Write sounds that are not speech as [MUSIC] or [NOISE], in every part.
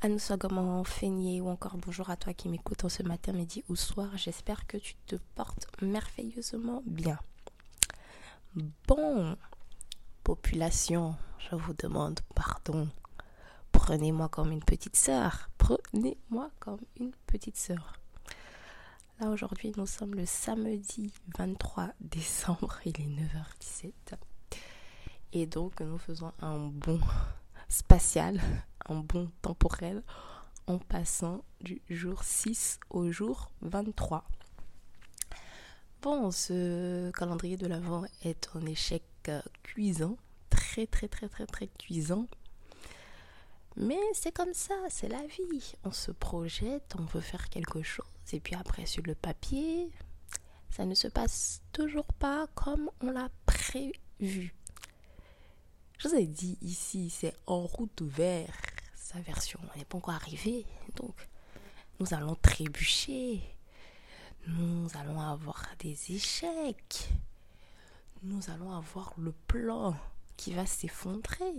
Comment Feigné ou encore bonjour à toi qui m'écoute en ce matin, midi ou soir. J'espère que tu te portes merveilleusement bien. Bon, population, je vous demande pardon. Prenez-moi comme une petite sœur. Prenez-moi comme une petite sœur. Là aujourd'hui, nous sommes le samedi 23 décembre, il est 9h17. Et donc nous faisons un bon spatial bon temporel en passant du jour 6 au jour 23. Bon, ce calendrier de l'Avent est un échec euh, cuisant, très très très très très cuisant. Mais c'est comme ça, c'est la vie. On se projette, on veut faire quelque chose, et puis après sur le papier, ça ne se passe toujours pas comme on l'a prévu. Je vous ai dit ici, c'est en route vers sa version n'est pas encore arrivée. Donc, nous allons trébucher. Nous allons avoir des échecs. Nous allons avoir le plan qui va s'effondrer.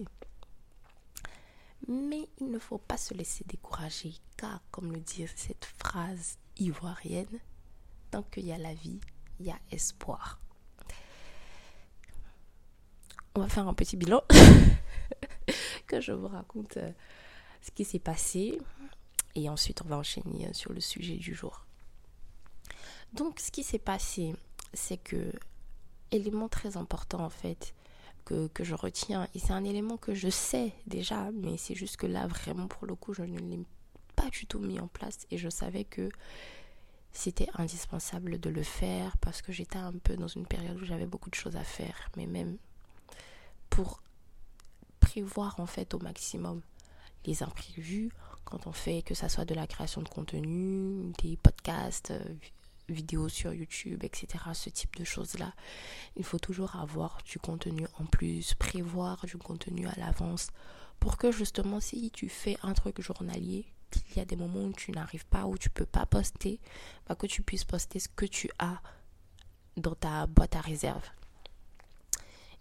Mais il ne faut pas se laisser décourager, car, comme le dit cette phrase ivoirienne, tant qu'il y a la vie, il y a espoir. On va faire un petit bilan [LAUGHS] que je vous raconte euh, ce qui s'est passé et ensuite on va enchaîner sur le sujet du jour. Donc ce qui s'est passé, c'est que élément très important en fait que, que je retiens et c'est un élément que je sais déjà mais c'est juste que là vraiment pour le coup je ne l'ai pas du tout mis en place et je savais que c'était indispensable de le faire parce que j'étais un peu dans une période où j'avais beaucoup de choses à faire mais même pour prévoir en fait au maximum les imprévus quand on fait que ça soit de la création de contenu, des podcasts, euh, vidéos sur YouTube, etc. Ce type de choses-là. Il faut toujours avoir du contenu en plus, prévoir du contenu à l'avance pour que justement si tu fais un truc journalier, qu'il y a des moments où tu n'arrives pas, où tu peux pas poster, bah, que tu puisses poster ce que tu as dans ta boîte à réserve.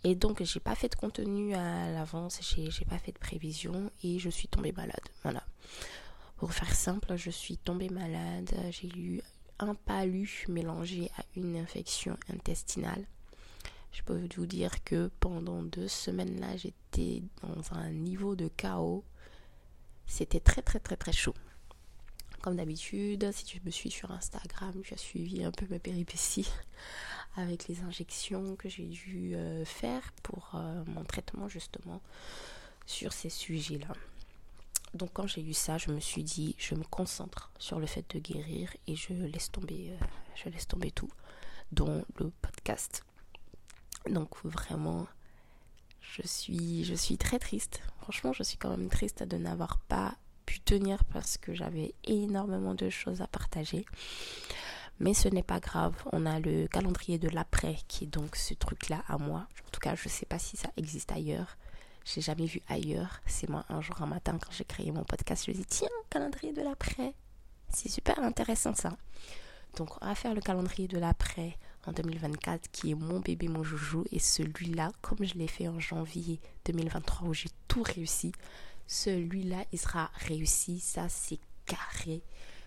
Et donc, j'ai pas fait de contenu à l'avance, j'ai pas fait de prévision et je suis tombée malade. Voilà. Pour faire simple, je suis tombée malade. J'ai eu un palu mélangé à une infection intestinale. Je peux vous dire que pendant deux semaines là, j'étais dans un niveau de chaos. C'était très très très très chaud. Comme d'habitude, si tu me suis sur Instagram, tu as suivi un peu mes péripéties [LAUGHS] avec les injections que j'ai dû euh, faire pour euh, mon traitement justement sur ces sujets-là. Donc quand j'ai eu ça, je me suis dit, je me concentre sur le fait de guérir et je laisse tomber, euh, je laisse tomber tout, dont le podcast. Donc vraiment, je suis, je suis très triste. Franchement, je suis quand même triste de n'avoir pas pu tenir parce que j'avais énormément de choses à partager. Mais ce n'est pas grave. On a le calendrier de l'après qui est donc ce truc-là à moi. En tout cas, je ne sais pas si ça existe ailleurs. J'ai jamais vu ailleurs. C'est moi un jour un matin quand j'ai créé mon podcast, je me dis tiens, calendrier de l'après. C'est super intéressant ça. Donc, on va faire le calendrier de l'après en 2024 qui est mon bébé, mon joujou. Et celui-là, comme je l'ai fait en janvier 2023 où j'ai tout réussi, celui-là, il sera réussi. Ça, c'est carré.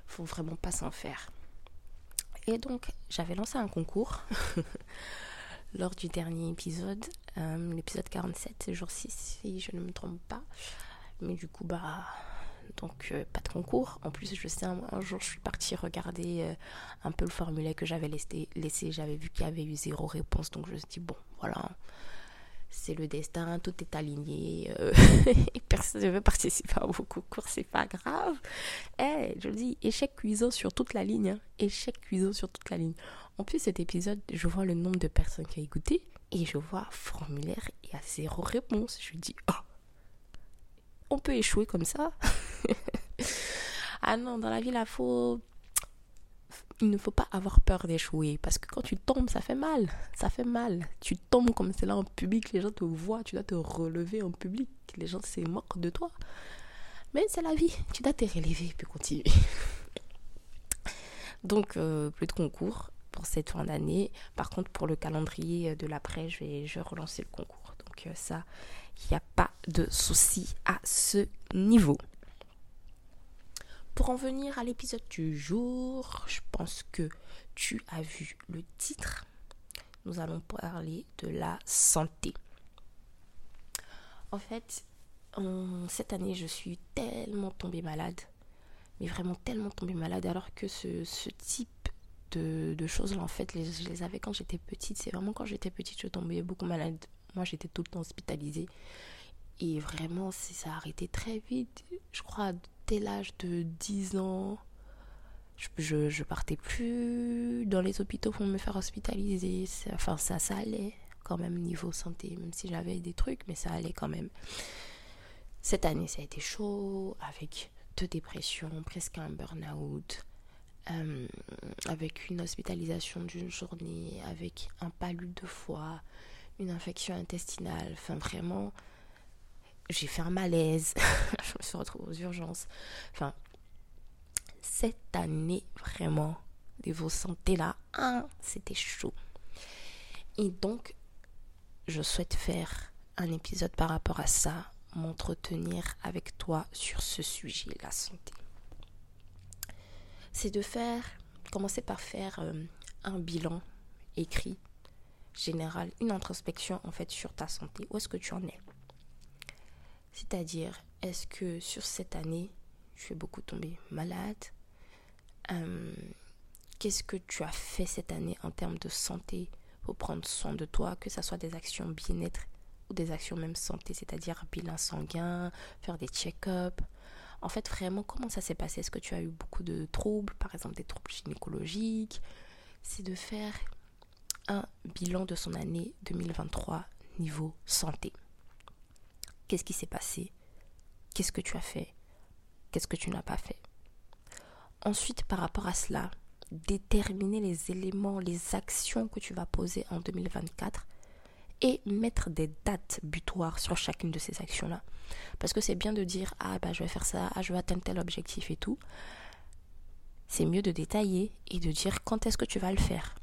Faut vraiment pas s'en faire. Et donc, j'avais lancé un concours [LAUGHS] lors du dernier épisode, euh, l'épisode 47, jour 6, si je ne me trompe pas. Mais du coup, bah, donc euh, pas de concours. En plus, je sais, un, jour, je suis partie regarder euh, un peu le formulaire que j'avais laissé. laissé. J'avais vu qu'il y avait eu zéro réponse, donc je me suis dit, bon, voilà, le destin, tout est aligné. Euh, [LAUGHS] et personne ne veut participer à vos concours, c'est pas grave. Eh, je dis, échec cuisant sur toute la ligne. Hein. Échec cuisant sur toute la ligne. En plus, cet épisode, je vois le nombre de personnes qui ont écouté et je vois formulaire et à zéro réponse. Je dis, oh, on peut échouer comme ça? [LAUGHS] ah non, dans la vie, là, faut... il ne faut pas avoir peur d'échouer. Parce que quand tu tombes, ça fait mal. Ça fait mal. Tu tombes comme c'est là en public, les gens te voient, tu dois te relever en public. Les gens se moquent de toi. Mais c'est la vie. Tu dois te relever puis continuer. [LAUGHS] Donc, euh, plus de concours pour cette fin d'année. Par contre, pour le calendrier de l'après, je vais, je vais relancer le concours. Donc, euh, ça, il n'y a pas de souci à ce niveau. Pour en venir à l'épisode du jour, je pense que tu as vu le titre. Nous allons parler de la santé. En fait, cette année, je suis tellement tombée malade. Mais vraiment tellement tombée malade. Alors que ce, type de, choses-là, en fait, je les avais quand j'étais petite. C'est vraiment quand j'étais petite, je tombais beaucoup malade moi, j'étais tout le temps hospitalisée. Et vraiment, ça a arrêté très vite. Je crois, l'âge de 10 ans, je, je, partais plus dans les hôpitaux pour me faire hospitaliser. Enfin, ça, ça allait quand même niveau santé, même si j'avais des trucs, mais ça allait quand même. Cette année, ça a été chaud, avec deux dépressions, presque un burn-out, euh, avec une hospitalisation d'une journée, avec un palud de foie, une infection intestinale. Enfin, vraiment, j'ai fait un malaise. [LAUGHS] je me suis retrouvée aux urgences. Enfin, cette année, vraiment, niveau santé là, hein, c'était chaud. Et donc, je souhaite faire un épisode par rapport à ça, m'entretenir avec toi sur ce sujet, la santé. C'est de faire, commencer par faire euh, un bilan écrit générale, une introspection en fait sur ta santé. Où est-ce que tu en es? C'est-à-dire, est-ce que sur cette année, tu es beaucoup tombé malade? Euh, Qu'est-ce que tu as fait cette année en termes de santé pour prendre soin de toi, que ce soit des actions bien-être ou des actions même santé, c'est-à-dire bilan sanguin, faire des check-ups? En fait, vraiment, comment ça s'est passé? Est-ce que tu as eu beaucoup de troubles, par exemple des troubles gynécologiques? C'est de faire un bilan de son année 2023 niveau santé. Qu'est-ce qui s'est passé? Qu'est-ce que tu as fait? Qu'est-ce que tu n'as pas fait? Ensuite, par rapport à cela, déterminer les éléments, les actions que tu vas poser en 2024 et mettre des dates butoirs sur chacune de ces actions-là. Parce que c'est bien de dire ah bah je vais faire ça, ah je vais atteindre tel objectif et tout. C'est mieux de détailler et de dire quand est-ce que tu vas le faire?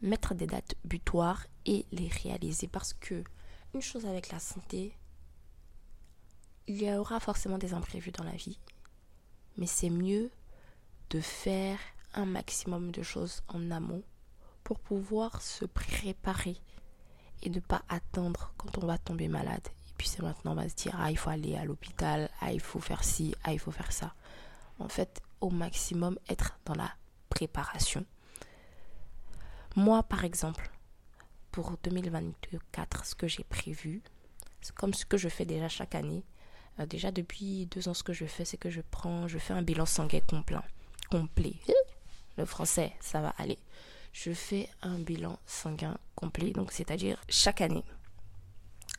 Mettre des dates butoirs et les réaliser parce que une chose avec la santé, il y aura forcément des imprévus dans la vie, mais c'est mieux de faire un maximum de choses en amont pour pouvoir se préparer et ne pas attendre quand on va tomber malade. Et puis c'est maintenant on va se dire ah il faut aller à l'hôpital, ah il faut faire ci, ah il faut faire ça. En fait, au maximum être dans la préparation moi, par exemple, pour 2024, ce que j'ai prévu, comme ce que je fais déjà chaque année. Euh, déjà depuis deux ans, ce que je fais, c'est que je prends, je fais un bilan sanguin complet. complet. Le français, ça va aller. Je fais un bilan sanguin complet, donc c'est-à-dire chaque année.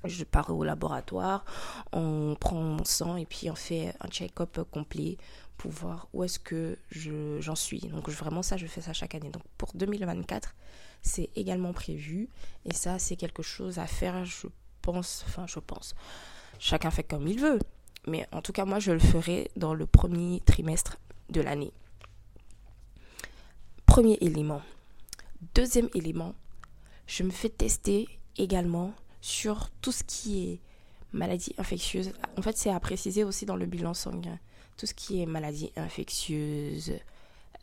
Je pars au laboratoire, on prend mon sang et puis on fait un check-up complet pour voir où est-ce que j'en suis. Donc vraiment ça, je fais ça chaque année. Donc pour 2024, c'est également prévu. Et ça, c'est quelque chose à faire, je pense, enfin je pense. Chacun fait comme il veut. Mais en tout cas, moi, je le ferai dans le premier trimestre de l'année. Premier élément. Deuxième élément, je me fais tester également sur tout ce qui est maladie infectieuse. En fait, c'est à préciser aussi dans le bilan sanguin. Tout ce qui est maladie infectieuse,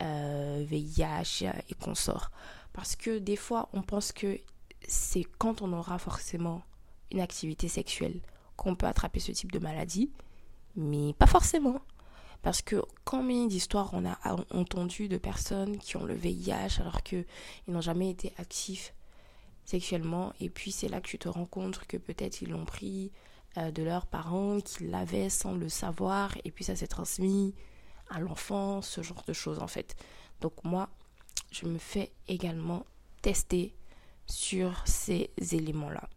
VIH et consorts. Parce que des fois, on pense que c'est quand on aura forcément une activité sexuelle qu'on peut attraper ce type de maladie, mais pas forcément. Parce que combien d'histoires on a entendu de personnes qui ont le VIH alors qu'ils n'ont jamais été actifs sexuellement et puis c'est là que tu te rends compte que peut-être ils l'ont pris euh, de leurs parents, qu'ils l'avaient sans le savoir et puis ça s'est transmis à l'enfant, ce genre de choses en fait. Donc moi, je me fais également tester sur ces éléments-là.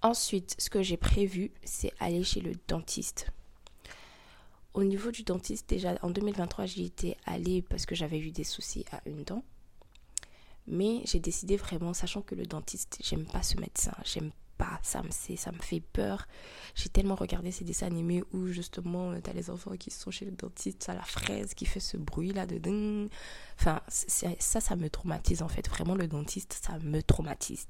Ensuite, ce que j'ai prévu, c'est aller chez le dentiste. Au niveau du dentiste, déjà en 2023, j'y étais allée parce que j'avais eu des soucis à une dent. Mais j'ai décidé vraiment, sachant que le dentiste, j'aime pas ce médecin, j'aime pas, ça me, ça me fait peur. J'ai tellement regardé ces dessins animés où justement, tu as les enfants qui sont chez le dentiste, ça la fraise qui fait ce bruit là de ding. Enfin, ça, ça me traumatise en fait. Vraiment, le dentiste, ça me traumatise.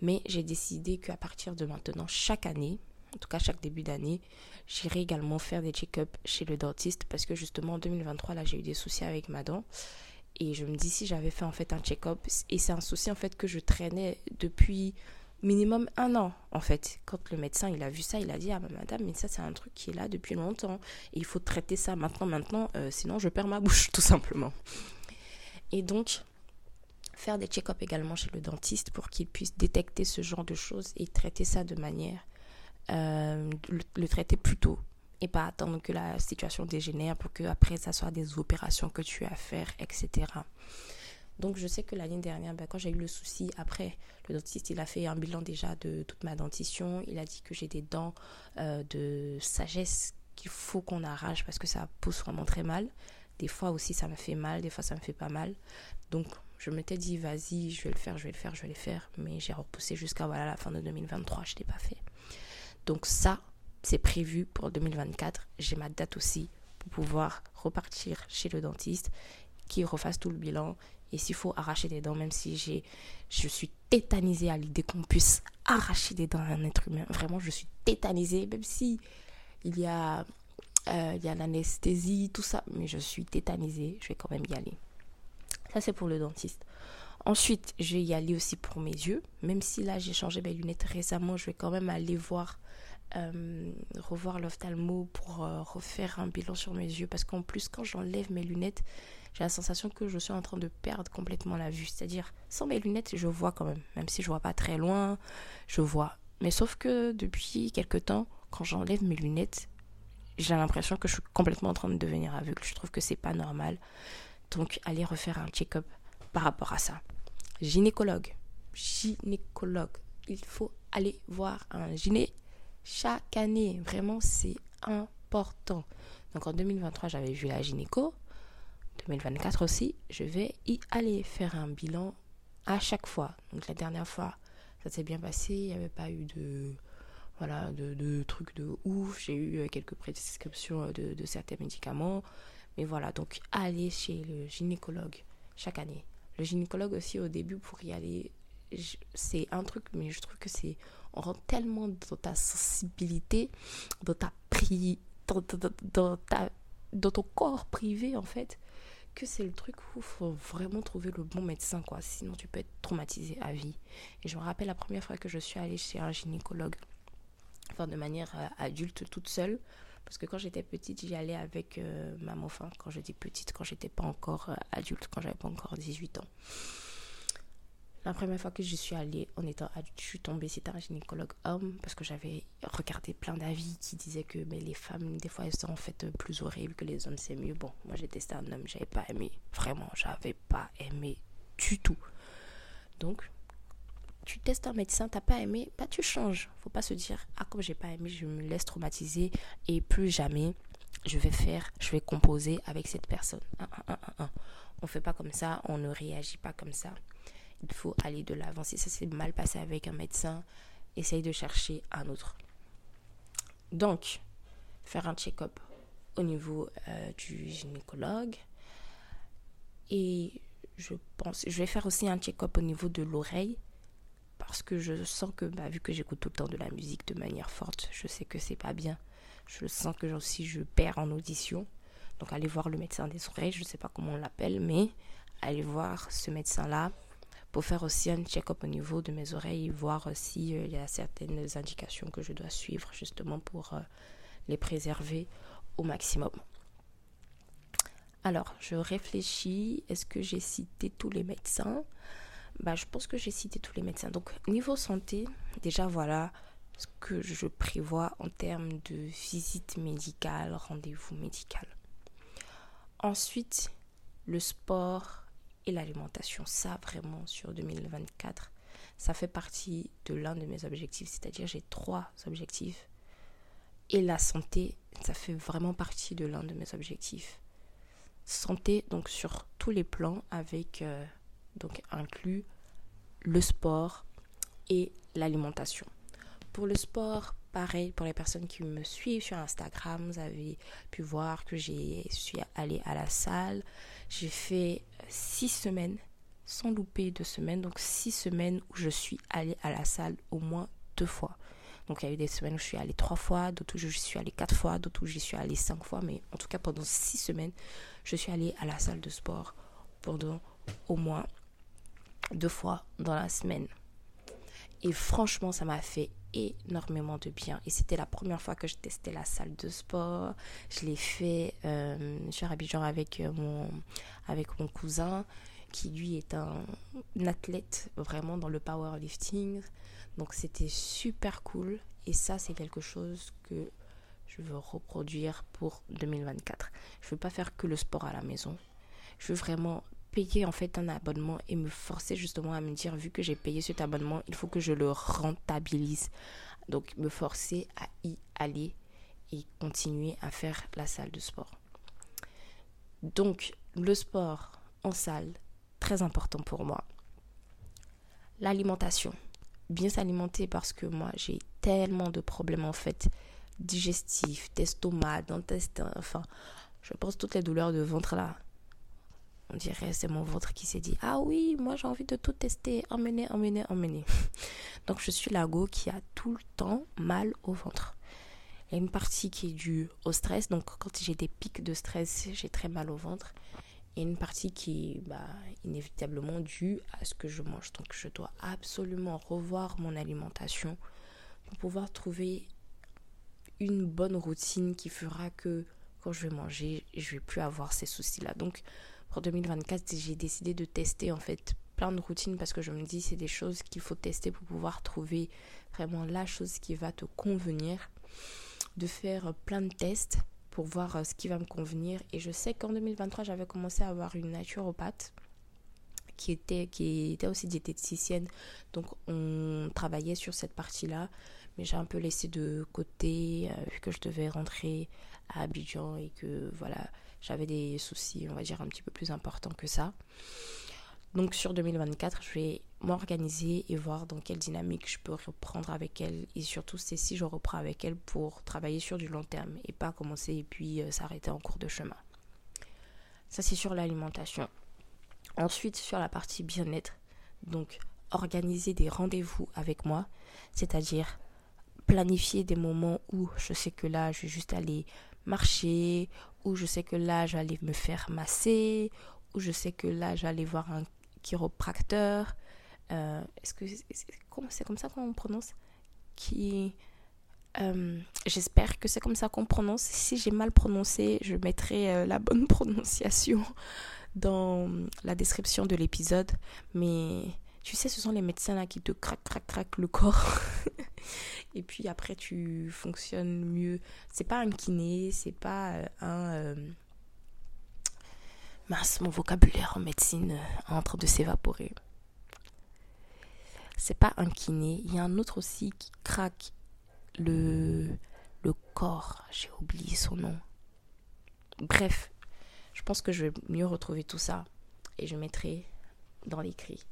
Mais j'ai décidé qu'à partir de maintenant, chaque année, en tout cas chaque début d'année, j'irai également faire des check-ups chez le dentiste parce que justement en 2023, là, j'ai eu des soucis avec ma dent. Et je me dis si j'avais fait en fait un check-up, et c'est un souci en fait que je traînais depuis minimum un an, en fait. Quand le médecin, il a vu ça, il a dit, ah madame, mais ça, c'est un truc qui est là depuis longtemps. Il faut traiter ça maintenant, maintenant, euh, sinon je perds ma bouche, [LAUGHS] tout simplement. Et donc, faire des check-ups également chez le dentiste pour qu'il puisse détecter ce genre de choses et traiter ça de manière, euh, le, le, traiter plus tôt et pas attendre que la situation dégénère pour que après ça soit des opérations que tu as à faire, etc. Donc je sais que l'année dernière, ben, quand j'ai eu le souci, après, le dentiste, il a fait un bilan déjà de toute ma dentition. Il a dit que j'ai des dents euh, de sagesse qu'il faut qu'on arrache parce que ça pousse vraiment très mal. Des fois aussi, ça me fait mal, des fois, ça me fait pas mal. Donc je m'étais dit, vas-y, je vais le faire, je vais le faire, je vais le faire. Mais j'ai repoussé jusqu'à voilà, la fin de 2023, je ne l'ai pas fait. Donc ça, c'est prévu pour 2024. J'ai ma date aussi pour pouvoir repartir chez le dentiste, qui refasse tout le bilan et s'il faut arracher des dents, même si j'ai, je suis tétanisée à l'idée qu'on puisse arracher des dents à un être humain. Vraiment, je suis tétanisée, même si il y a, euh, il y a l'anesthésie, tout ça. Mais je suis tétanisée, je vais quand même y aller. Ça, c'est pour le dentiste. Ensuite, je vais y aller aussi pour mes yeux. Même si là, j'ai changé mes lunettes récemment, je vais quand même aller voir, euh, revoir l'ophtalmo pour euh, refaire un bilan sur mes yeux. Parce qu'en plus, quand j'enlève mes lunettes, j'ai la sensation que je suis en train de perdre complètement la vue. C'est-à-dire, sans mes lunettes, je vois quand même. Même si je vois pas très loin, je vois. Mais sauf que depuis quelques temps, quand j'enlève mes lunettes, j'ai l'impression que je suis complètement en train de devenir aveugle. Je trouve que c'est pas normal. Donc, allez refaire un check-up par rapport à ça. Gynécologue. Gynécologue. Il faut aller voir un gyné chaque année. Vraiment, c'est important. Donc en 2023, j'avais vu la gynéco. 2024 aussi, je vais y aller faire un bilan à chaque fois. Donc la dernière fois, ça s'est bien passé, il n'y avait pas eu de voilà de, trucs de ouf, j'ai eu euh, quelques prescriptions euh, de, certains médicaments, mais voilà, donc aller chez le gynécologue chaque année. Le gynécologue aussi au début pour y aller, c'est un truc, mais je trouve que c'est on rentre tellement dans ta sensibilité, dans ta pri, dans, dans, ta dans ton corps privé en fait que c'est le truc où faut vraiment trouver le bon médecin, quoi. Sinon, tu peux être traumatisé à vie. Et je me rappelle la première fois que je suis allée chez un gynécologue, enfin de manière euh, adulte, toute seule. Parce que quand j'étais petite, j'y allais avec euh, ma. Enfin, quand je dis petite, quand j'étais pas encore euh, adulte, quand j'avais pas encore 18 ans. La première fois que je suis allée en étant adulte, je suis tombée, c'était un gynécologue homme, parce que j'avais regardé plein d'avis qui disaient que mais les femmes, des fois, elles sont en fait plus horribles que les hommes, c'est mieux. Bon, moi j'ai testé un homme, j'avais pas aimé. Vraiment, j'avais pas aimé du tout. Donc, tu testes un médecin, t'as pas aimé, bah tu changes. Faut pas se dire, ah comme j'ai pas aimé, je me laisse traumatiser et plus jamais je vais faire, je vais composer avec cette personne. On fait pas comme ça, on ne réagit pas comme ça il faut aller de l'avant. Si ça s'est mal passé avec un médecin, essaye de chercher un autre. Donc, faire un check-up au niveau euh, du gynécologue. Et je pense, je vais faire aussi un check-up au niveau de l'oreille parce que je sens que, bah, vu que j'écoute tout le temps de la musique de manière forte, je sais que c'est pas bien. Je sens que aussi je perds en audition. Donc allez voir le médecin des oreilles, je ne sais pas comment on l'appelle, mais allez voir ce médecin-là pour faire aussi un check-up au niveau de mes oreilles, voir s'il euh, y a certaines indications que je dois suivre justement pour euh, les préserver au maximum. Alors, je réfléchis, est-ce que j'ai cité tous les médecins? Bah, Je pense que j'ai cité tous les médecins. Donc, niveau santé, déjà voilà ce que je prévois en termes de visite médicale, rendez-vous médical. Ensuite, le sport et l'alimentation. Ça, vraiment, sur 2024, ça fait partie de l'un de mes objectifs. C'est-à-dire, j'ai trois objectifs. Et la santé, ça fait vraiment partie de l'un de mes objectifs. Santé, donc sur tous les plans, avec euh, donc inclus le sport et l'alimentation. Pour le sport, pareil, pour les personnes qui me suivent sur Instagram, vous avez pu voir que j'ai suis allée à la salle. J'ai fait six semaines, sans louper deux semaines, donc six semaines où je suis allée à la salle au moins deux fois. Donc il y a eu des semaines où je suis allée trois fois, d'autres où je suis allée quatre fois, d'autres où j'y suis allée cinq fois, mais en tout cas pendant six semaines, je suis allée à la salle de sport pendant au moins deux fois dans la semaine. Et franchement, ça m'a fait énormément de bien. Et c'était la première fois que je testais la salle de sport. Je l'ai fait euh, Abidjan avec euh, mon, avec mon cousin, qui lui est un, un athlète vraiment dans le powerlifting. Donc c'était super cool. Et ça, c'est quelque chose que je veux reproduire pour 2024. Je veux pas faire que le sport à la maison. Je veux vraiment payer en fait un abonnement et me forcer justement à me dire vu que j'ai payé cet abonnement, il faut que je le rentabilise. Donc me forcer à y aller et continuer à faire la salle de sport. Donc le sport en salle, très important pour moi. L'alimentation. Bien s'alimenter parce que moi j'ai tellement de problèmes en fait digestifs, d'estomac, d'intestin, enfin je pense toutes les douleurs de ventre là on dirait c'est mon ventre qui s'est dit ah oui moi j'ai envie de tout tester. Emmener emmener emmener. [LAUGHS] Donc je suis la go qui a tout le temps mal au ventre. Il y a une partie qui est due au stress. Donc quand j'ai des pics de stress j'ai très mal au ventre. Et une partie qui est bah, inévitablement due à ce que je mange. Donc je dois absolument revoir mon alimentation pour pouvoir trouver une bonne routine qui fera que quand je vais manger, je vais plus avoir ces soucis-là. Donc, pour 2024, j'ai décidé de tester en fait plein de routines parce que je me dis c'est des choses qu'il faut tester pour pouvoir trouver vraiment la chose qui va te convenir, de faire plein de tests pour voir euh, ce qui va me convenir. Et je sais qu'en 2023, j'avais commencé à avoir une naturopathe qui était, qui était aussi diététicienne. Donc on travaillait sur cette partie-là. Mais j'ai un peu laissé de côté euh, vu que je devais rentrer à Abidjan et que voilà, j'avais des soucis, on va dire, un petit peu plus importants que ça. Donc sur 2024, je vais m'organiser et voir dans quelle dynamique je peux reprendre avec elle. Et surtout, c'est si je reprends avec elle pour travailler sur du long terme et pas commencer et puis euh, s'arrêter en cours de chemin. Ça, c'est sur l'alimentation. Ensuite, sur la partie bien-être, donc organiser des rendez-vous avec moi, c'est-à-dire planifier des moments où je sais que là, je vais juste aller marcher, où je sais que là, j'allais me faire masser, où je sais que là, j'allais voir un chiropracteur. Euh, est-ce que c'est comme ça qu'on prononce? Qui. Euh, j'espère que c'est comme ça qu'on prononce. Si j'ai mal prononcé, je mettrai euh, la bonne [LAUGHS] prononciation dans la description de l'épisode. Mais tu sais, ce sont les médecins là qui te craquent, craquent, craquent le corps. [LAUGHS] et puis après tu fonctionnes mieux. C'est pas un kiné, c'est pas euh, un euh, mince, mon vocabulaire en médecine est en train de s'évaporer. C'est pas un kiné, il y a un autre aussi qui craque le le corps, j'ai oublié son nom. Bref, je pense que je vais mieux retrouver tout ça et je mettrai dans l'écrit.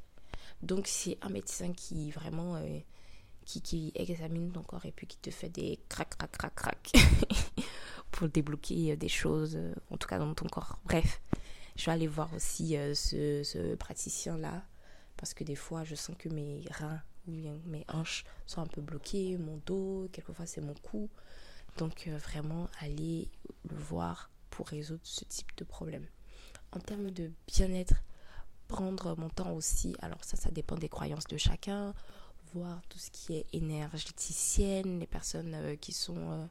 Donc c'est un médecin qui vraiment euh, qui, examine ton corps et puis qui te fait des crac, crac, crac, crac [LAUGHS] pour débloquer des choses, en tout cas dans ton corps. Bref, Je vais aller voir aussi euh, ce, ce praticien-là parce que des fois, je sens que mes reins ou mes hanches sont un peu bloquées, mon dos, quelquefois c'est mon cou. Donc euh, vraiment, aller le voir pour résoudre ce type de problème. En termes de bien-être, prendre mon temps aussi, alors ça, ça dépend des croyances de chacun, voir tout ce qui est énergéticienne, les personnes euh, qui sont euh,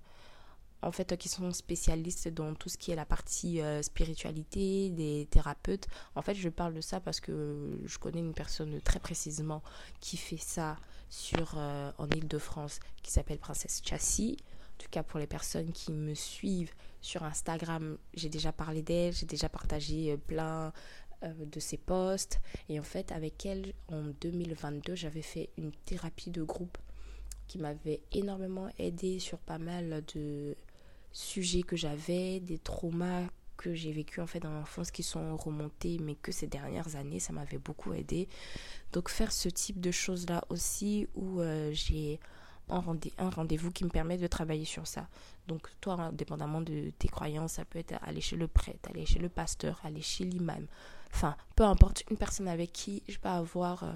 en fait qui sont spécialistes dans tout ce qui est la partie euh, spiritualité, des thérapeutes. En fait, je parle de ça parce que je connais une personne très précisément qui fait ça sur en Île-de-France qui s'appelle Princesse Chassis. En tout cas, pour les personnes qui me suivent sur Instagram, j'ai déjà parlé d'elle, j'ai déjà partagé plein euh, de ses posts. Et en fait, avec elle, en 2022, j'avais fait une thérapie de groupe qui m'avait énormément aidé sur pas mal de sujets que j'avais, des traumas que j'ai vécu en fait dans l'enfance qui sont remontés mais que ces dernières années ça m'avait beaucoup aidé donc faire ce type de choses là aussi où euh, j'ai un, rendez-vous qui me permet de travailler sur ça donc toi indépendamment de tes croyances ça peut être aller chez le prêtre aller chez le pasteur aller chez l'imam enfin, peu importe, une personne avec qui je vais avoir, euh,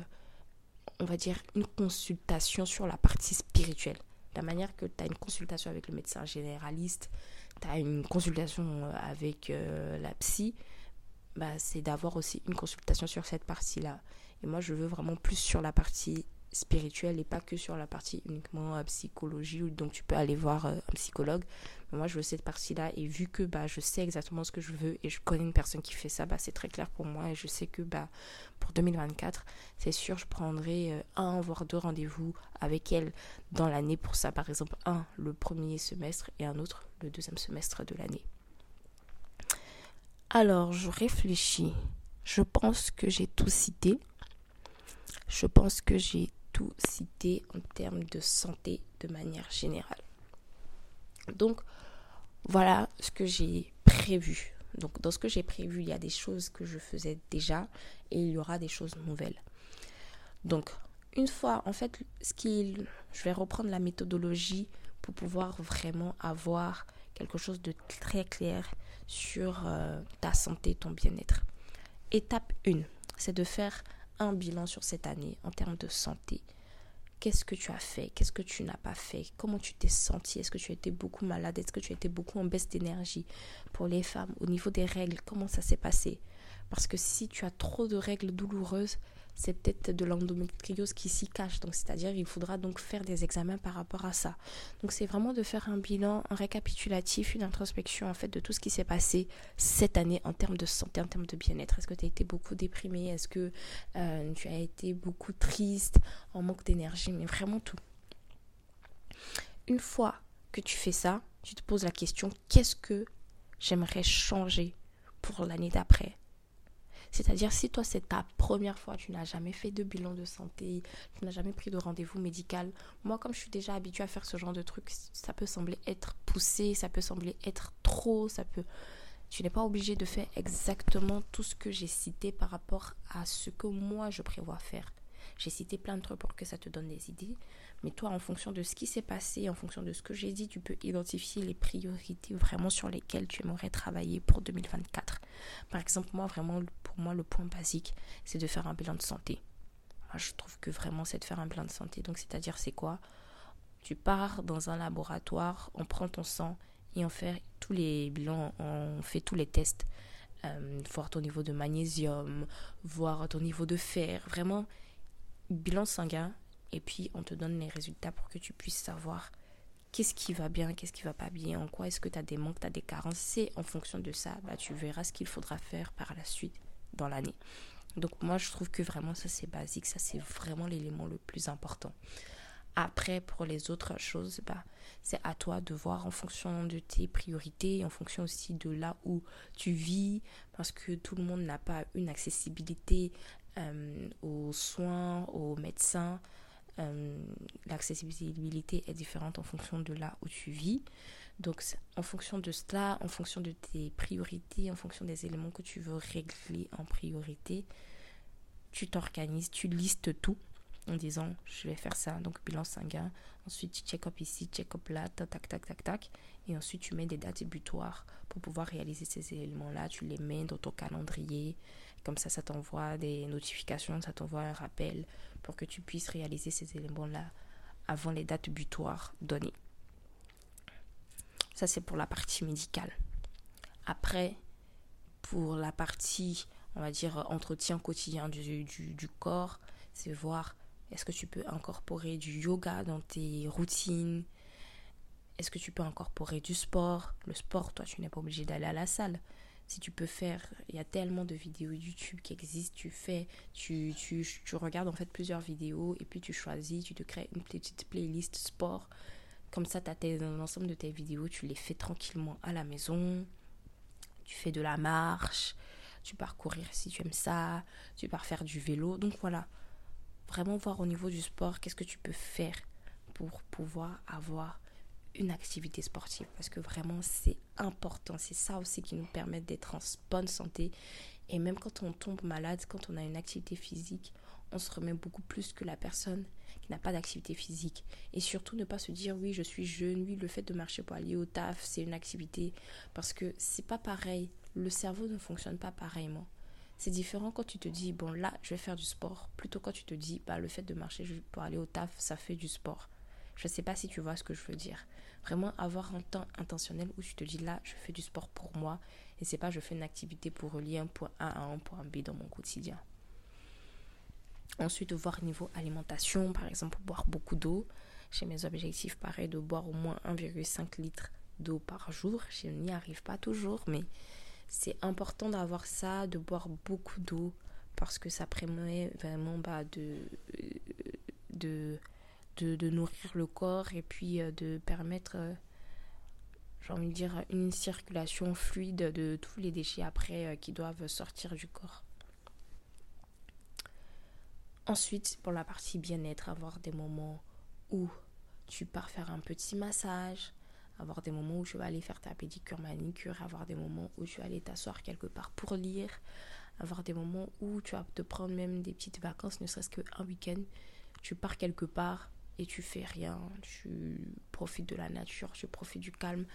on va dire, une consultation sur la partie spirituelle. La manière que tu as une consultation avec le médecin généraliste, tu as une consultation euh, avec euh, la psy, bah, c'est d'avoir aussi une consultation sur cette partie-là. Et moi, je veux vraiment plus sur la partie spirituelle et pas que sur la partie uniquement psychologie, donc tu peux aller voir un psychologue moi, je veux cette partie-là. Et vu que bah, je sais exactement ce que je veux et je connais une personne qui fait ça, bah, c'est très clair pour moi. Et je sais que bah, pour 2024, c'est sûr, je prendrai euh, un, voire deux rendez-vous avec elle dans l'année pour ça. Par exemple, un le premier semestre et un autre le deuxième semestre de l'année. Alors, je réfléchis. Je pense que j'ai tout cité. Je pense que j'ai tout cité en termes de santé de manière générale. Donc, voilà ce que j'ai prévu. Donc dans ce que j'ai prévu, il y a des choses que je faisais déjà et il y aura des choses nouvelles. Donc une fois, en fait, ce qu'il, je vais reprendre la méthodologie pour pouvoir vraiment avoir quelque chose de très clair sur euh, ta santé, ton bien-être. Étape 1, c'est de faire un bilan sur cette année en termes de santé. Qu'est-ce que tu as fait? Qu'est-ce que tu n'as pas fait? Comment tu t'es senti Est-ce que tu as été beaucoup malade? Est-ce que tu as été beaucoup en baisse d'énergie Pour les femmes, au niveau des règles, comment ça s'est passé? Parce que si tu as trop de règles douloureuses, c'est peut-être de l'endométriose qui s'y cache. Donc, c'est-à-dire, il faudra donc faire des examens par rapport à ça. Donc, c'est vraiment de faire un bilan, un récapitulatif, une introspection, en fait, de tout ce qui s'est passé cette année en termes de santé, en termes de bien-être. Est-ce que tu as été beaucoup déprimé? Est-ce que euh, tu as été beaucoup triste, en manque d'énergie? Mais vraiment tout. Une fois que tu fais ça, tu te poses la question, qu'est-ce que j'aimerais changer pour l'année d'après? C'est-à-dire, si toi, c'est ta première fois, tu n'as jamais fait de bilan de santé, tu n'as jamais pris de rendez-vous médical, moi, comme je suis déjà habituée à faire ce genre de trucs, ça peut sembler être poussé, ça peut sembler être trop, ça peut... Tu n'es pas obligé de faire exactement tout ce que j'ai cité par rapport à ce que moi, je prévois faire. J'ai cité plein de trucs pour que ça te donne des idées. Mais toi, en fonction de ce qui s'est passé, en fonction de ce que j'ai dit, tu peux identifier les priorités vraiment sur lesquelles tu aimerais travailler pour 2024. Par exemple, moi, vraiment, pour moi, le point basique, c'est de faire un bilan de santé. Moi, je trouve que vraiment, c'est de faire un bilan de santé. Donc, c'est-à-dire, c'est quoi? Tu pars dans un laboratoire, on prend ton sang et on fait tous les bilans, on fait tous les tests. Euh, voir ton niveau de magnésium, voir ton niveau de fer, vraiment bilan sanguin et puis on te donne les résultats pour que tu puisses savoir qu'est-ce qui va bien, qu'est-ce qui va pas bien, en quoi est-ce que tu as des manques, tu as des carences. C'est en fonction de ça, bah, tu verras ce qu'il faudra faire par la suite dans l'année. Donc moi je trouve que vraiment ça c'est basique, ça c'est vraiment l'élément le plus important. Après pour les autres choses, bah, c'est à toi de voir en fonction de tes priorités, en fonction aussi de là où tu vis, parce que tout le monde n'a pas une accessibilité euh, aux soins, aux médecins. Euh, l'accessibilité est différente en fonction de là où tu vis. Donc, en fonction de cela, en fonction de tes priorités, en fonction des éléments que tu veux régler en priorité, tu t'organises, tu listes tout. en disant je vais faire ça, donc bilan sanguin. Ensuite, check-up ici, check-up là, tac, tac, tac, tac, tac. Et ensuite, tu mets des dates butoirs pour pouvoir réaliser ces éléments-là. Tu les mets dans ton calendrier. Comme ça, ça t'envoie des notifications, ça t'envoie un rappel pour que tu puisses réaliser ces éléments-là avant les dates butoirs données. Ça, c'est pour la partie médicale. Après, pour la partie, on va dire, entretien quotidien du, du, corps, c'est voir est-ce que tu peux incorporer du yoga dans tes routines? Est-ce que tu peux incorporer du sport? Le sport, toi, tu n'es pas obligé d'aller à la salle. Si tu peux faire, il y a tellement de vidéos YouTube qui existent, tu fais, tu, tu, tu regardes en fait plusieurs vidéos et puis tu choisis, tu te crées une petite playlist sport. Comme ça, tu as l'ensemble de tes vidéos, tu les fais tranquillement à la maison tu fais de la marche, tu pars courir si tu aimes ça, tu pars faire du vélo. Donc voilà, vraiment voir au niveau du sport qu'est-ce que tu peux faire pour pouvoir avoir une activité sportive parce que vraiment c'est important, c'est ça aussi qui nous permet d'être en bonne santé et même quand on tombe malade, quand on a une activité physique, on se remet beaucoup plus que la personne qui n'a pas d'activité physique. Et surtout ne pas se dire oui, je suis jeune, oui, le fait de marcher pour aller au taf, c'est une activité. Parce que c'est pas pareil. Le cerveau ne fonctionne pas pareillement. C'est différent quand tu te dis, bon là, je vais faire du sport. Plutôt quand tu te dis, bah, le fait de marcher pour aller au taf, ça fait du sport. Je ne sais pas si tu vois ce que je veux dire. Vraiment avoir un temps intentionnel où tu te dis, là, je fais du sport pour moi. Et c'est pas, je fais une activité pour relier un point A à un point B dans mon quotidien. Ensuite, voir niveau alimentation, par exemple, boire beaucoup d'eau. J'ai mes objectifs, pareil, de boire au moins 1,5 litre d'eau par jour. Je n'y arrive pas toujours, mais c'est important d'avoir ça, de boire beaucoup d'eau, parce que ça permet vraiment bah, de, de, de, nourrir le corps et puis euh, de permettre, euh, j'ai envie de dire, une circulation fluide de tous les déchets après euh, qui doivent sortir du corps. Ensuite, pour la partie bien-être, avoir des moments où tu pars faire un petit massage, avoir des moments où tu vas aller faire ta pédicure, manicure, avoir des moments où tu vas aller t'asseoir quelque part pour lire, avoir des moments où tu vas te prendre même des petites vacances, ne serait-ce qu'un week-end, tu pars quelque part et tu fais rien, tu profites de la nature, tu profites du calme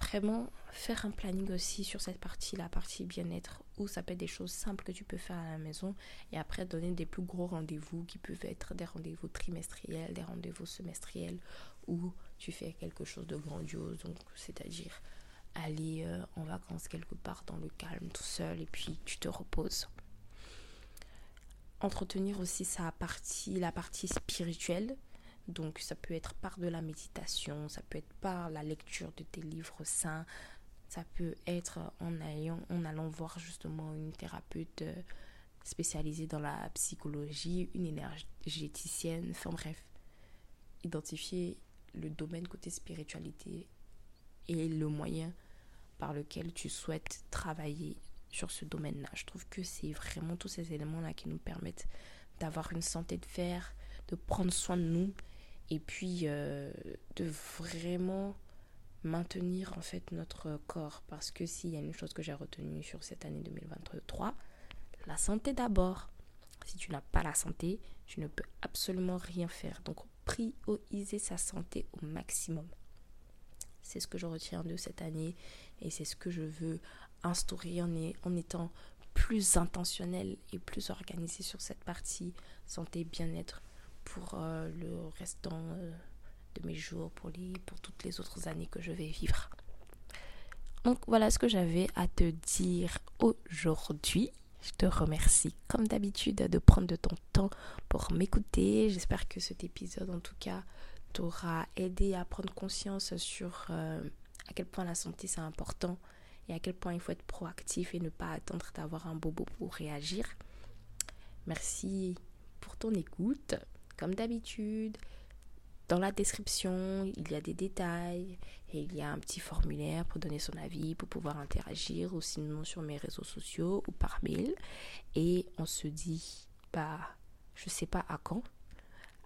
vraiment faire un planning aussi sur cette partie, la partie bien-être, où ça peut être des choses simples que tu peux faire à la maison et après donner des plus gros rendez-vous qui peuvent être des rendez-vous trimestriels, des rendez-vous semestriels où tu fais quelque chose de grandiose, donc c'est-à-dire aller euh, en vacances quelque part dans le calme tout seul et puis tu te reposes. Entretenir aussi sa partie, la partie spirituelle, donc ça peut être par de la méditation, ça peut être par la lecture de tes livres saints, ça peut être en allant, en allant voir justement une thérapeute euh, spécialisée dans la psychologie, une énergéticienne, enfin bref, identifier le domaine côté spiritualité et le moyen par lequel tu souhaites travailler sur ce domaine-là. Je trouve que c'est vraiment tous ces éléments-là qui nous permettent d'avoir une santé de fer, de prendre soin de nous et puis euh, de vraiment maintenir en fait notre corps. Parce que s'il y a une chose que j'ai retenue sur cette année 2023 la santé d'abord. Si tu n'as pas la santé tu ne peux absolument rien faire. Donc prioriser sa santé au maximum. C'est ce que je retiens de cette année et c'est ce que je veux instaurer en, en étant plus intentionnel et plus organisé sur cette partie santé bien-être pour euh, le restant euh, de mes jours, pour, les, pour toutes les autres années que je vais vivre. Donc voilà ce que j'avais à te dire aujourd'hui. Je te remercie comme d'habitude de prendre de ton temps pour m'écouter. J'espère que cet épisode en tout cas t'aura aidé à prendre conscience sur euh, à quel point la santé c'est important et à quel point il faut être proactif et ne pas attendre d'avoir un bobo pour réagir. Merci pour ton écoute. Comme d'habitude, dans la description, il y a des détails et il y a un petit formulaire pour donner son avis, pour pouvoir interagir ou sinon sur mes réseaux sociaux ou par mail. Et on se dit, bah, je sais pas à quand.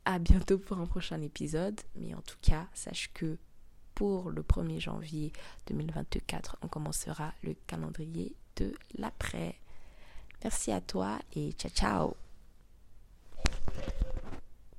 À bientôt pour un prochain épisode. Mais en tout cas, sache que pour le 1er janvier 2024, on commencera le calendrier de l'après. Merci à toi et ciao ciao